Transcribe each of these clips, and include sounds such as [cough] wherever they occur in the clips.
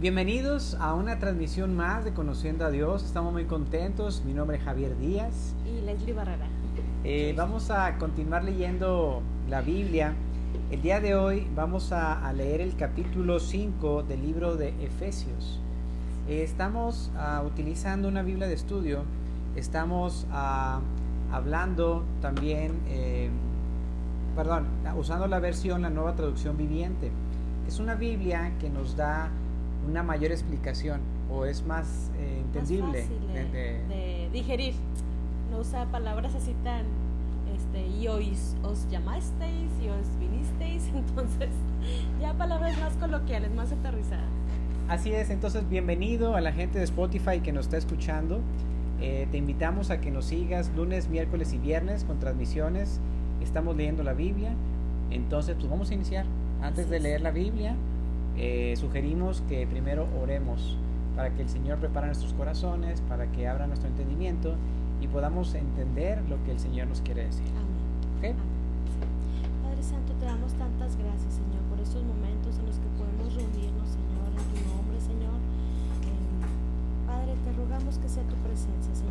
Bienvenidos a una transmisión más de Conociendo a Dios. Estamos muy contentos. Mi nombre es Javier Díaz. Y Leslie Barrera. Eh, vamos a continuar leyendo la Biblia. El día de hoy vamos a, leer el capítulo 5 del libro de Efesios. Eh, estamos ah, utilizando una Biblia de estudio. Estamos ah, hablando también, eh, perdón, usando la versión, la nueva traducción viviente. Es una Biblia que nos da una mayor explicación o es más eh, entendible de, digerir. No usa palabras así tan este, y hoy os llamasteis y os vinisteis, [laughs] entonces ya palabras más coloquiales, más aterrizadas. Así es, entonces bienvenido a la gente de Spotify que nos está escuchando. Eh, te invitamos a que nos sigas lunes, miércoles y viernes con transmisiones. Estamos leyendo la Biblia. Entonces, pues vamos a iniciar. Antes de leer la Biblia, eh, sugerimos que primero oremos para que el Señor prepare nuestros corazones, para que abra nuestro entendimiento y podamos entender lo que el Señor nos quiere decir. Amén. Padre Santo, te damos tantas gracias, Señor, por estos momentos en los que podemos reunirnos, Señor, en tu nombre, Señor. Padre, te rogamos que sea tu presencia, Señor,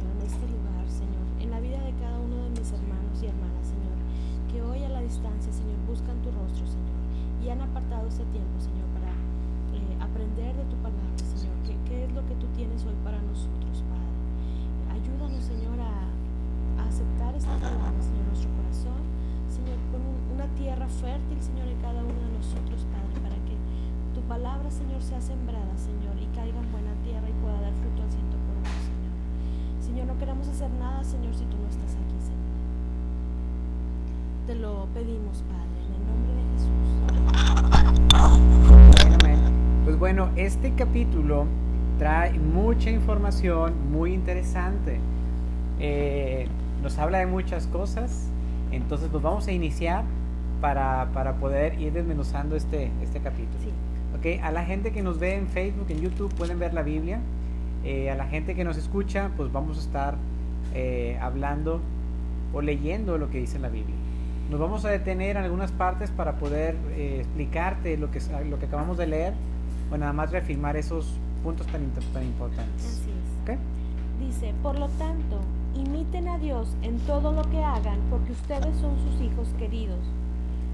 palabra, Señor, sea sembrada, Señor, y caiga en buena tierra y pueda dar fruto al ciento por uno, Señor. Señor, no queremos hacer nada, Señor, si tú no estás aquí, Señor. Te lo pedimos, Padre, en el nombre de Jesús. Pues bueno, este capítulo trae mucha información muy interesante. Eh, nos habla de muchas cosas. Entonces, pues vamos a iniciar para, poder ir desmenuzando este, este capítulo. Okay, a la gente que nos ve en Facebook, en YouTube, pueden ver la Biblia. Eh, a la gente que nos escucha, pues vamos a estar eh, hablando o leyendo lo que dice la Biblia. Nos vamos a detener en algunas partes para poder explicarte lo que, lo que acabamos de leer bueno, nada más reafirmar esos puntos tan, tan importantes. Así es. Dice, por lo tanto, imiten a Dios en todo lo que hagan porque ustedes son sus hijos queridos.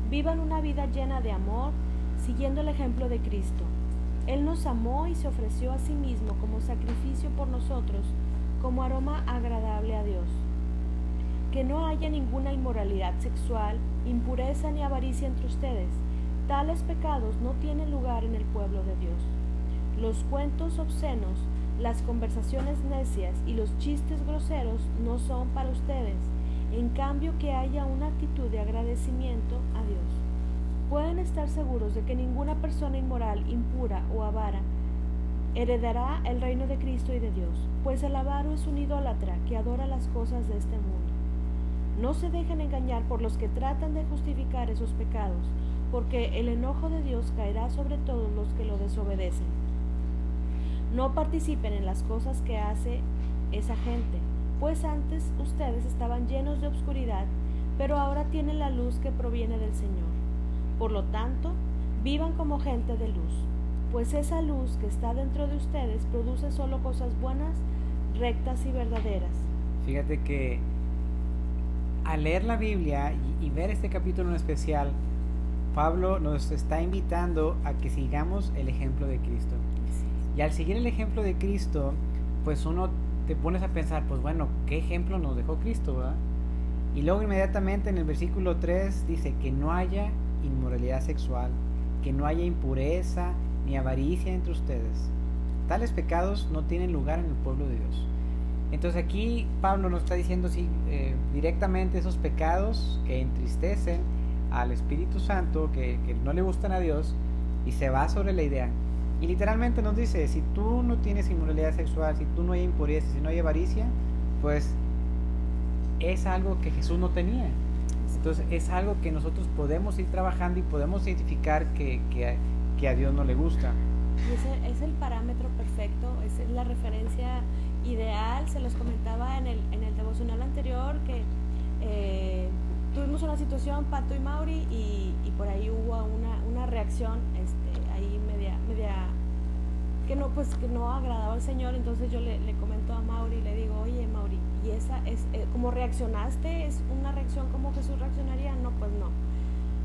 Vivan una vida llena de amor, siguiendo el ejemplo de Cristo. Él nos amó y se ofreció a sí mismo como sacrificio por nosotros, como aroma agradable a Dios. Que no haya ninguna inmoralidad sexual, impureza ni avaricia entre ustedes Tales pecados no tienen lugar en el pueblo de Dios. Los cuentos obscenos, las conversaciones necias y los chistes groseros no son para ustedes. En cambio, que haya una actitud de agradecimiento a Dios. Pueden estar seguros de que ninguna persona inmoral, impura o avara heredará el reino de Cristo y de Dios, pues el avaro es un idólatra que adora las cosas de este mundo. No se dejen engañar por los que tratan de justificar esos pecados porque el enojo de Dios caerá sobre todos los que lo desobedecen. No participen en las cosas que hace esa gente, pues antes ustedes estaban llenos de obscuridad, pero ahora tienen la luz que proviene del Señor. Por lo tanto, vivan como gente de luz, pues esa luz que está dentro de ustedes produce solo cosas buenas, rectas y verdaderas. Fíjate que al leer la Biblia y, ver este capítulo en especial, Pablo nos está invitando a que sigamos el ejemplo de Cristo. Y al seguir el ejemplo de Cristo, pues uno te pones a pensar, pues bueno, ¿qué ejemplo nos dejó Cristo? Y luego inmediatamente en el versículo 3 dice que no haya inmoralidad sexual, que no haya impureza ni avaricia entre ustedes. Tales pecados no tienen lugar en el pueblo de Dios. Entonces aquí Pablo nos está diciendo sí, eh, directamente esos pecados que entristecen, al Espíritu Santo que, no le gustan a Dios y se va sobre la idea. Y literalmente nos dice, si tú no tienes inmoralidad sexual, si tú no hay impureza, si no hay avaricia, pues es algo que Jesús no tenía. Entonces es algo que nosotros podemos ir trabajando y podemos identificar que, que, a Dios no le gusta. Y ese es el parámetro perfecto, es la referencia ideal. Se los comentaba en el, en el devocional anterior que eh, tuvimos una situación, Pato y Mauri, y, por ahí hubo una, reacción este, ahí media, media, no, pues que no agradaba al Señor, entonces yo le, le comento a Mauri y le digo, oye Mauri, ¿y esa es, eh, como reaccionaste? ¿Es una reacción como Jesús reaccionaría? No, pues no.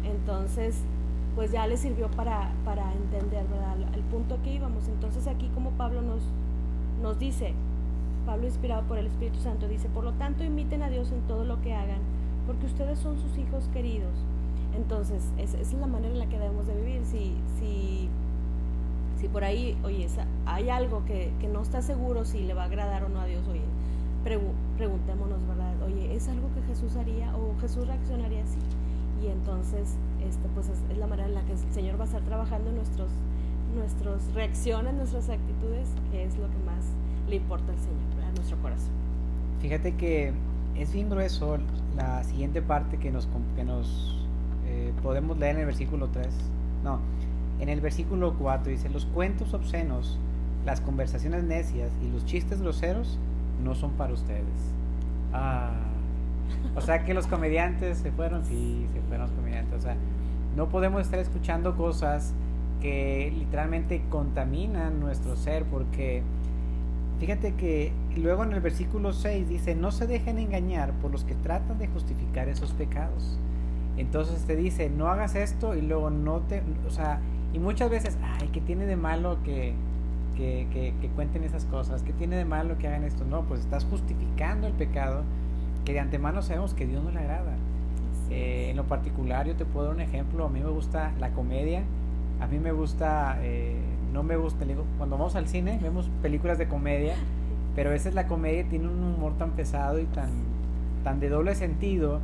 Entonces, pues ya le sirvió para, para entender, ¿verdad? El punto que íbamos. Entonces aquí como Pablo nos, nos dice, Pablo inspirado por el Espíritu Santo dice, por lo tanto imiten a Dios en todo lo que hagan, porque ustedes son sus hijos queridos. Entonces, esa es la manera en la que debemos de vivir. Si, si, si por ahí, oye, hay algo que, que no está seguro si le va a agradar o no a Dios, oye, preguntémonos, ¿verdad? Oye, ¿es algo que Jesús haría o Jesús reaccionaría así? Y entonces, este, pues es, la manera en la que el Señor va a estar trabajando nuestros, nuestras reacciones, nuestras actitudes, que es lo que más le importa al Señor, a nuestro corazón. Fíjate que es bien grueso la siguiente parte que nos, que nos eh, podemos leer en el versículo 3. No, en el versículo 4 dice, los cuentos obscenos, las conversaciones necias y los chistes groseros no son para ustedes. Ah, o sea que los comediantes se fueron, sí, se fueron los comediantes. O sea, no podemos estar escuchando cosas que literalmente contaminan nuestro ser porque fíjate que luego en el versículo 6 dice, no se dejen engañar por los que tratan de justificar esos pecados. Entonces te dice, no hagas esto y luego no te, o sea, y muchas veces, ay, ¿qué tiene de malo que, que, que, cuenten esas cosas? ¿Qué tiene de malo que hagan esto? No, pues estás justificando el pecado que de antemano sabemos que Dios no le agrada. Eh, en lo particular, yo te puedo dar un ejemplo, a mí me gusta la comedia, a mí me gusta, eh, no me gusta, cuando vamos al cine vemos películas de comedia, pero a veces la comedia tiene un humor tan pesado y tan, tan de doble sentido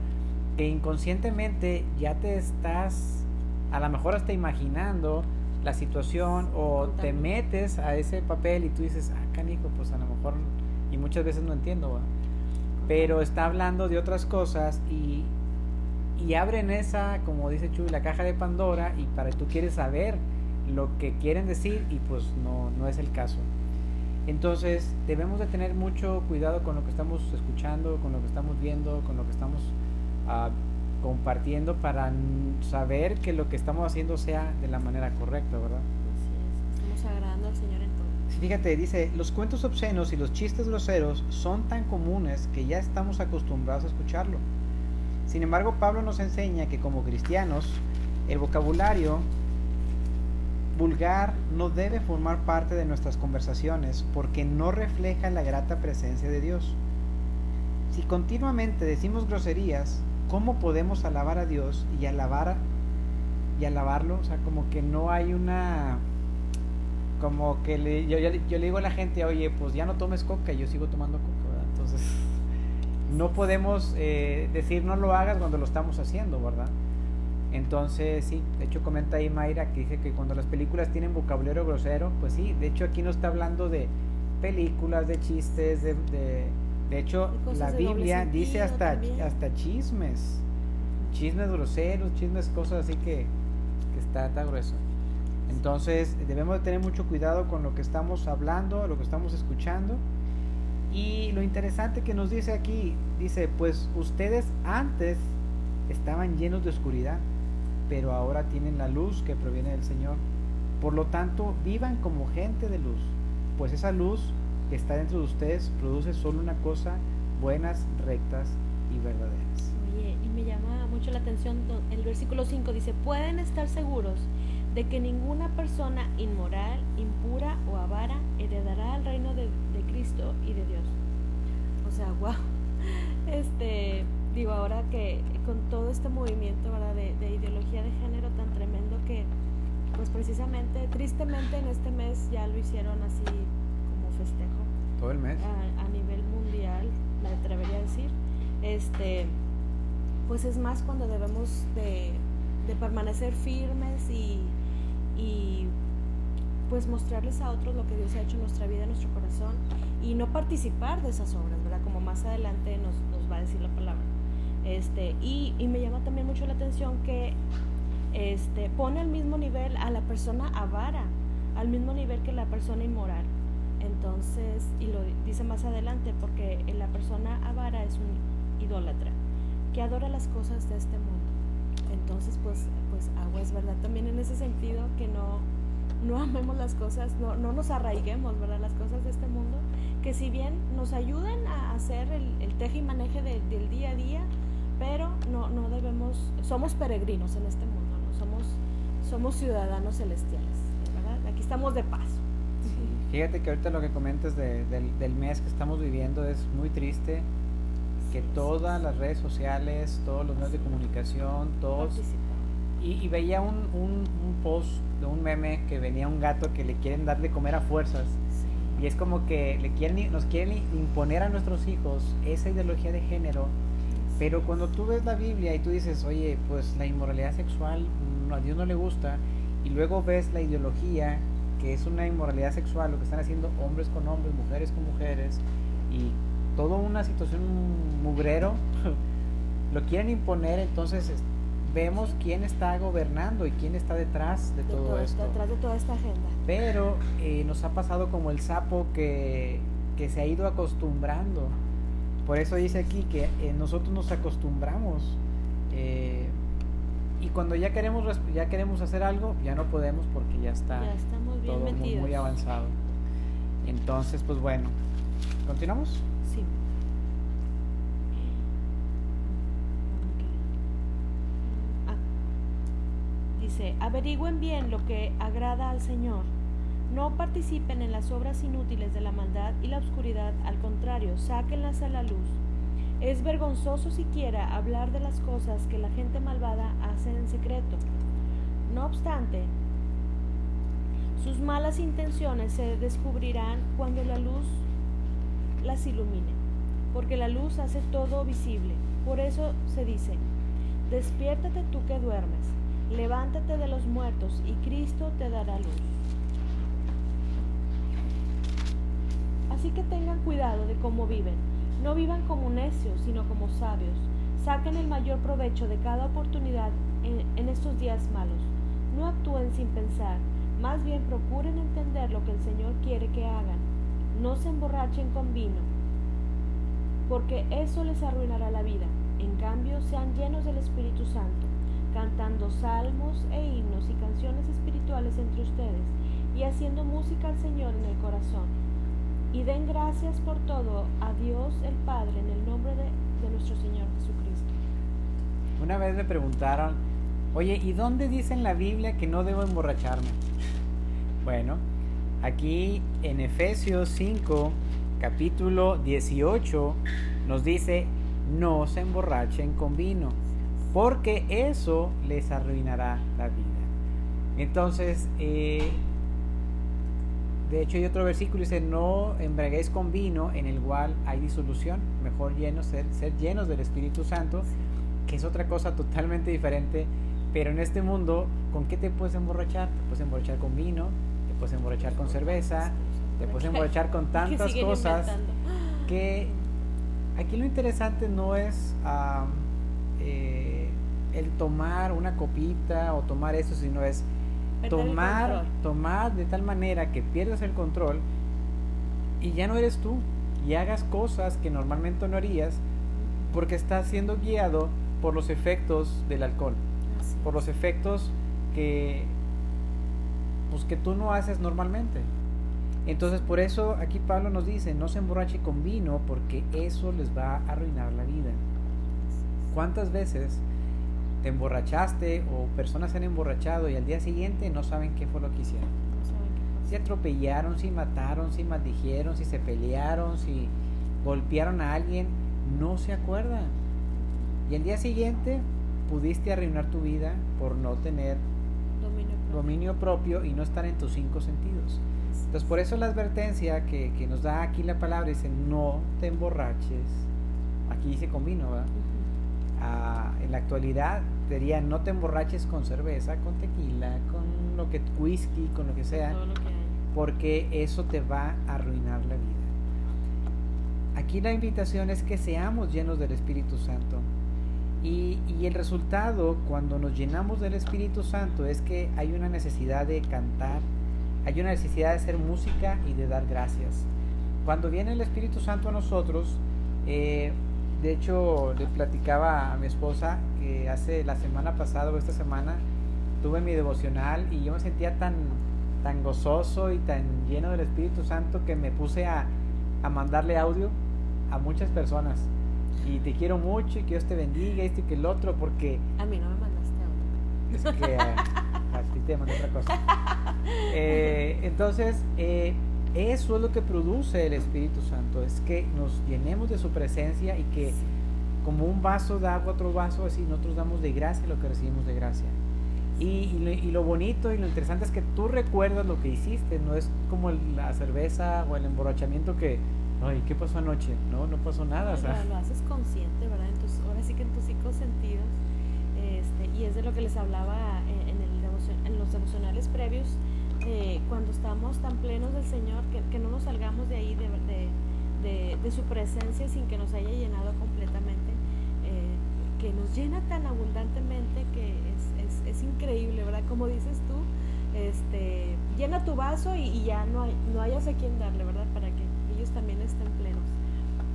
que inconscientemente ya te estás a lo mejor hasta imaginando la situación o te metes a ese papel y tú dices, ah, canijo, pues a lo mejor, y muchas veces no entiendo, pero está hablando de otras cosas y, y abren esa, como dice Chuy, la caja de Pandora y para tú quieres saber lo que quieren decir y pues no, no es el caso. Entonces debemos de tener mucho cuidado con lo que estamos escuchando, con lo que estamos viendo, con lo que estamos compartiendo para saber que lo que estamos haciendo sea de la manera correcta, ¿verdad? Así es, estamos agradando al Señor en todo. Fíjate, dice, los cuentos obscenos y los chistes groseros son tan comunes que ya estamos acostumbrados a escucharlo. Sin embargo, Pablo nos enseña que como cristianos, el vocabulario vulgar no debe formar parte de nuestras conversaciones porque no refleja la grata presencia de Dios. Si continuamente decimos groserías, ¿cómo podemos alabar a Dios y alabar y alabarlo? O sea, como que no hay una como que le, yo, yo, le digo a la gente, oye, pues ya no tomes coca, yo sigo tomando coca, ¿verdad? Entonces, [laughs] no podemos eh, decir no lo hagas cuando lo estamos haciendo, ¿verdad? Entonces, sí, de hecho comenta ahí Mayra que dice que cuando las películas tienen vocabulario grosero, pues sí, de hecho aquí no está hablando de películas, de chistes, de hecho, la Biblia dice hasta, hasta chismes, chismes groseros, chismes, cosas así que, está, tan grueso. Entonces, debemos de tener mucho cuidado con lo que estamos hablando, lo que estamos escuchando. Y lo interesante que nos dice aquí, dice, pues ustedes antes estaban llenos de oscuridad, pero ahora tienen la luz que proviene del Señor. Por lo tanto, vivan como gente de luz, pues esa luz que está dentro de ustedes produce solo una cosa, buenas, rectas y verdaderas. Oye, y me llama mucho la atención el versículo 5 dice, pueden estar seguros de que ninguna persona inmoral, impura o avara heredará el reino de, Cristo y de Dios. O sea, [laughs] wow. Este, digo, ahora que con todo este movimiento ¿verdad? De, de ideología de género tan tremendo que, pues precisamente, tristemente en este mes ya lo hicieron así festejo. Todo el mes. A, nivel mundial, me atrevería a decir. Este, pues es más cuando debemos de, permanecer firmes y, y pues mostrarles a otros lo que Dios ha hecho en nuestra vida, en nuestro corazón y no participar de esas obras, ¿verdad? Como más adelante nos, nos va a decir la palabra. Este, y, y, me llama también mucho la atención que este, pone al mismo nivel a la persona avara, al mismo nivel que la persona inmoral. Entonces, y lo dice más adelante, porque la persona avara es un idólatra, que adora las cosas de este mundo. Entonces, pues, pues agua es verdad también en ese sentido que no, no amemos las cosas, no, no nos arraiguemos, ¿verdad? Las cosas de este mundo, que si bien nos ayuden a hacer el, el teje y maneje del día a día, pero no, no debemos, somos peregrinos en este mundo, ¿no? somos, somos ciudadanos celestiales, ¿verdad? Aquí estamos de paso. Fíjate que ahorita lo que comentas del, del, mes que estamos viviendo es muy triste, que todas las redes sociales, todos los medios de comunicación, todos... Y, veía un, un, post de un meme que venía un gato que le quieren dar de comer a fuerzas. Y es como que le quieren, nos quieren imponer a nuestros hijos esa ideología de género. Pero cuando tú ves la Biblia y tú dices, oye, pues la inmoralidad sexual a Dios no le gusta, y luego ves la ideología que es una inmoralidad sexual, lo que están haciendo hombres con hombres, mujeres con mujeres, y toda una situación mugrero, [laughs] lo quieren imponer, entonces vemos quién está gobernando y quién está detrás de, todo, esto. Detrás de toda esta agenda. Pero eh, nos ha pasado como el sapo que, que, se ha ido acostumbrando. Por eso dice aquí que eh, nosotros nos acostumbramos. Eh, y cuando ya queremos ya queremos hacer algo, ya no podemos porque ya está todo muy, avanzado. Entonces, pues bueno, ¿continuamos? Sí. Ah. Dice, averigüen bien lo que agrada al Señor. No participen en las obras inútiles de la maldad y la oscuridad, al contrario, sáquenlas a la luz es vergonzoso siquiera hablar de las cosas que la gente malvada hace en secreto. No obstante, sus malas intenciones se descubrirán cuando la luz las ilumine, porque la luz hace todo visible. Por eso se dice, despiértate tú que duermes, levántate de los muertos y Cristo te dará luz. Así que tengan cuidado de cómo viven no vivan como necios, sino como sabios. Saquen el mayor provecho de cada oportunidad en, estos días malos. No actúen sin pensar, más bien procuren entender lo que el Señor quiere que hagan. No se emborrachen con vino, porque eso les arruinará la vida. En cambio, sean llenos del Espíritu Santo, cantando salmos e himnos y canciones espirituales entre ustedes, y haciendo música al Señor en el corazón y den gracias por todo a Dios el Padre en el nombre de, nuestro Señor Jesucristo. Una vez me preguntaron, oye, ¿y dónde dice en la Biblia que no debo emborracharme? [laughs] Bueno, aquí en Efesios 5, capítulo 18, nos dice, no se emborrachen con vino, porque eso les arruinará la vida. Entonces, eh, de hecho, hay otro versículo que dice, no embriaguéis con vino en el cual hay disolución, mejor llenos, ser, ser llenos del Espíritu Santo, que es otra cosa totalmente diferente. Pero en este mundo, ¿con qué te puedes emborrachar? Te puedes emborrachar con vino, te puedes emborrachar con cerveza, te puedes [laughs] emborrachar con tantas cosas que aquí lo interesante no es eh, el tomar una copita o tomar eso, sino es tomar, tomar de tal manera que pierdas el control y ya no eres tú y hagas cosas que normalmente no harías porque estás siendo guiado por los efectos del alcohol, por los efectos que pues que tú no haces normalmente. Entonces por eso aquí Pablo nos dice, no se emborrache con vino porque eso les va a arruinar la vida. ¿Cuántas veces te emborrachaste o personas se han emborrachado y al día siguiente no saben qué fue lo que hicieron. Si atropellaron, si mataron, si maldijeron, si se pelearon, si golpearon a alguien, no se acuerdan. Y el día siguiente pudiste arruinar tu vida por no tener dominio propio, y no estar en tus cinco sentidos. Entonces por eso la advertencia que, que nos da aquí la palabra dice no te emborraches. Aquí dice con vino, ¿verdad? en la actualidad no te emborraches con cerveza, con tequila, con lo que whisky, con lo que sea, porque eso te va a arruinar la vida. Aquí la invitación es que seamos llenos del Espíritu Santo. Y, y, el resultado cuando nos llenamos del Espíritu Santo es que hay una necesidad de cantar, hay una necesidad de hacer música y de dar gracias. Cuando viene el Espíritu Santo a nosotros, eh, de hecho, le platicaba a mi esposa que hace la semana pasada o esta semana tuve mi devocional y yo me sentía tan, tan gozoso y tan lleno del Espíritu Santo que me puse a, a mandarle audio a muchas personas. Y te quiero mucho y que Dios te bendiga, esto y que el otro, porque... A mí no me mandaste audio. Es que a, ti te mandé otra cosa. [laughs] Eh, entonces, eh, eso es lo que produce el Espíritu Santo, es que nos llenemos de su presencia y que como un vaso da agua otro vaso, así nosotros damos de gracia lo que recibimos de gracia. Y, lo, bonito y lo interesante es que tú recuerdas lo que hiciste, no es como la cerveza o el emborrachamiento que, ay, ¿qué pasó anoche? No, no pasó nada. o sea. Lo, haces consciente, ¿verdad? ahora sí que en tus cinco sentidos. Este, y es de lo que les hablaba en, el en los devocionales previos, eh, cuando estamos tan plenos del Señor, que, que no nos salgamos de ahí, de, de, de, su presencia sin que nos haya llenado completamente, eh, nos llena tan abundantemente que es, es, increíble, ¿verdad? Como dices tú, este, llena tu vaso y, ya no, hay, no hayas a quien darle, ¿verdad? Para que ellos también estén plenos.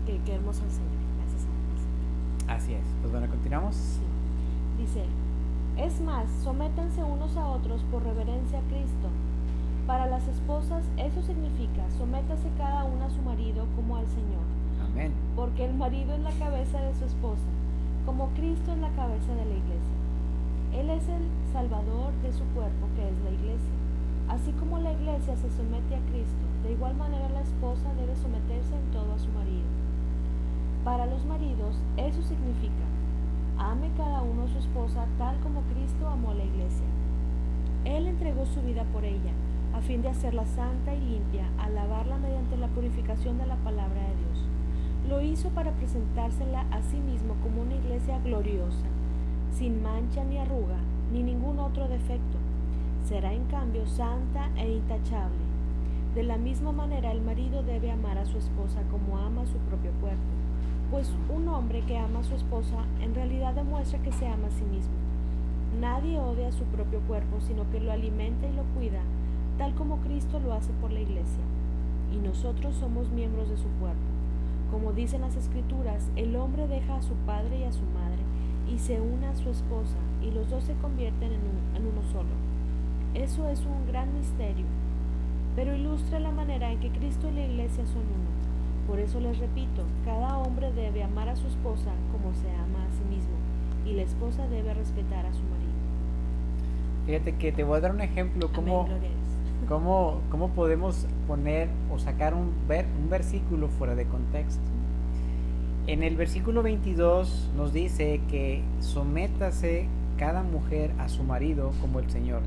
Qué, qué hermoso el Señor. Gracias a Así es. Pues bueno, continuamos. Sí. Dice, es más, sométanse unos a otros por reverencia a Cristo. Para las esposas eso significa, sométase cada una a su marido como al Señor. Amén. Porque el marido es la cabeza de su esposa, Cristo es la cabeza de la iglesia. Él es el salvador de su cuerpo, que es la iglesia. Así como la iglesia se somete a Cristo, de igual manera la esposa debe someterse en todo a su marido. Para los maridos eso significa, ame cada uno a su esposa tal como Cristo amó a la iglesia. Él entregó su vida por ella a fin de hacerla santa y limpia, alabarla mediante la purificación de la palabra de Dios. Lo hizo para presentársela a sí mismo como una iglesia gloriosa, sin mancha ni arruga, ni ningún otro defecto. Será en cambio santa e intachable. De la misma manera el marido debe amar a su esposa como ama su propio cuerpo, pues un hombre que ama a su esposa en realidad demuestra que se ama a sí mismo. Nadie odia a su propio cuerpo, sino que lo alimenta y lo cuida tal como Cristo lo hace por la iglesia, y nosotros somos miembros de su cuerpo. Como dicen las escrituras, el hombre deja a su padre y a su madre y se une a su esposa, y los dos se convierten en, uno solo. Eso es un gran misterio, pero ilustra la manera en que Cristo y la iglesia son uno. Por eso les repito, cada hombre debe amar a su esposa como se ama a sí mismo, y la esposa debe respetar a su marido. Fíjate que te voy a dar un ejemplo, como ¿Cómo, ¿Cómo, podemos poner o sacar un, ver, un versículo fuera de contexto? En el versículo 22 nos dice que sométase cada mujer a su marido como el Señor.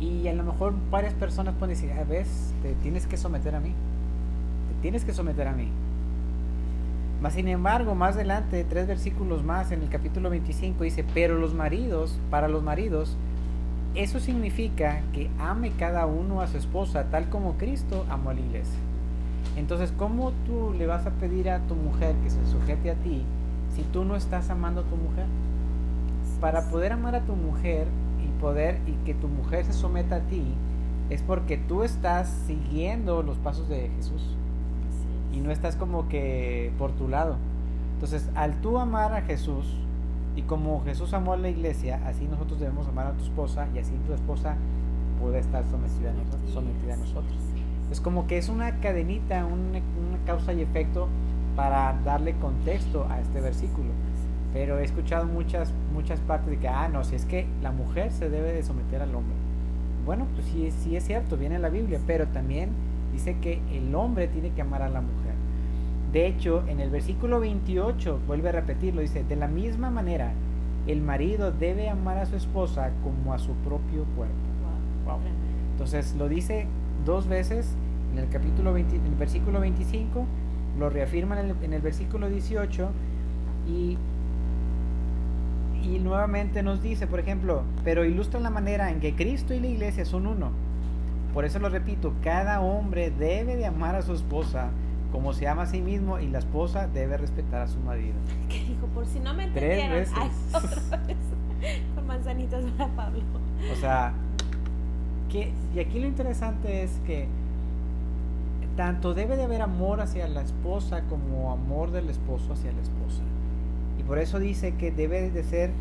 Y a lo mejor varias personas pueden decir, a ah, ves, te tienes que someter a mí. Te tienes que someter a mí. Mas sin embargo, más adelante, tres versículos más en el capítulo 25 dice, pero los maridos, para los maridos, eso significa que ame cada uno a su esposa tal como Cristo amó a la iglesia. Entonces, ¿cómo tú le vas a pedir a tu mujer que se sujete a ti si tú no estás amando a tu mujer? Para poder amar a tu mujer y poder y que tu mujer se someta a ti es porque tú estás siguiendo los pasos de Jesús y no estás como que por tu lado. Entonces, al tú amar a Jesús, y como Jesús amó a la iglesia, así nosotros debemos amar a tu esposa y así tu esposa puede estar sometida a nosotros. Sometida a nosotros. Es como que es una cadenita, una, causa y efecto para darle contexto a este versículo. Pero he escuchado muchas, muchas partes de que, ah, no, si es que la mujer se debe de someter al hombre. Bueno, pues sí, sí es cierto, viene en la Biblia, pero también dice que el hombre tiene que amar a la mujer. De hecho, en el versículo 28 vuelve a repetirlo, dice, de la misma manera, el marido debe amar a su esposa como a su propio cuerpo. Entonces lo dice dos veces en el capítulo 20, en el versículo 25, lo reafirma en el, en el versículo 18 y, y nuevamente nos dice, por ejemplo, pero ilustra la manera en que Cristo y la iglesia son uno. Por eso lo repito, cada hombre debe de amar a su esposa como se ama a sí mismo y la esposa debe respetar a su marido. [laughs] ¿Qué dijo? Por si no me entendieron. Tres veces. [laughs] Con manzanitas para Pablo. O sea, que, y aquí lo interesante es que tanto debe de haber amor hacia la esposa como amor del esposo hacia la esposa. Y por eso dice que debe de ser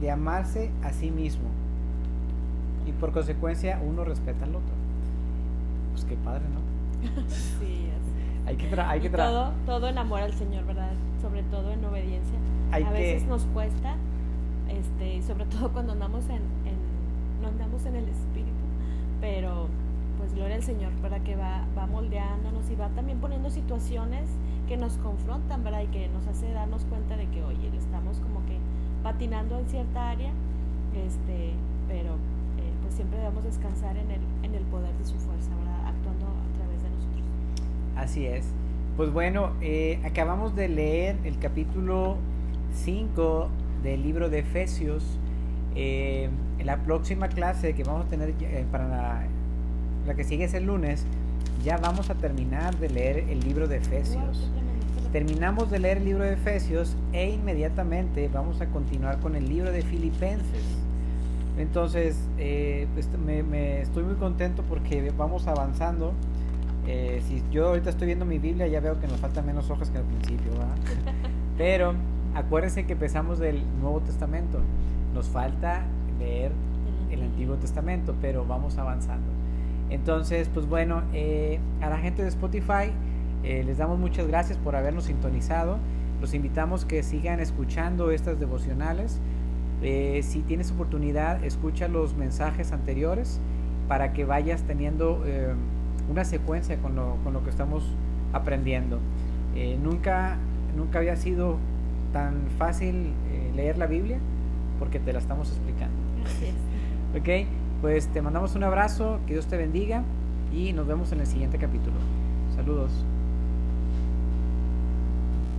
de amarse a sí mismo. Y por consecuencia uno respeta al otro. qué padre, ¿no? [laughs] sí. Hay que tra hay Y que tra todo, todo en amor al Señor, ¿verdad? Sobre todo en obediencia. Hay a que- veces nos cuesta, este, sobre todo cuando andamos en, en, no andamos en el Espíritu, pero pues gloria al Señor, ¿verdad? Que va, va moldeándonos y va también poniendo situaciones que nos confrontan, ¿verdad? Y que nos hace darnos cuenta de que, oye, estamos como que patinando en cierta área, este, pero eh, pues siempre debemos descansar en el, en el poder de su fuerza, ¿verdad? Actuando a través de nosotros. Así es. Pues bueno, eh, acabamos de leer el capítulo 5 del libro de Efesios. Eh, en la próxima clase que vamos a tener eh, para la, la que sigue es el lunes, ya vamos a terminar de leer el libro de Efesios. Terminamos de leer el libro de Efesios e inmediatamente vamos a continuar con el libro de Filipenses. Entonces, eh, pues, me, me estoy muy contento porque vamos avanzando. Eh, si yo ahorita estoy viendo mi Biblia, ya veo que nos faltan menos hojas que al principio, ¿verdad? [laughs] Pero acuérdense que empezamos del Nuevo Testamento. Nos falta leer el Antiguo Testamento, pero vamos avanzando. Entonces, pues bueno, eh, a la gente de Spotify eh, les damos muchas gracias por habernos sintonizado. Los invitamos que sigan escuchando estas devocionales. Eh, si tienes oportunidad, escucha los mensajes anteriores para que vayas teniendo una secuencia con lo, con lo que estamos aprendiendo. Eh, nunca, nunca había sido tan fácil eh, leer la Biblia porque te la estamos explicando. [laughs] Ok, pues te mandamos un abrazo, que Dios te bendiga y nos vemos en el siguiente capítulo. Saludos.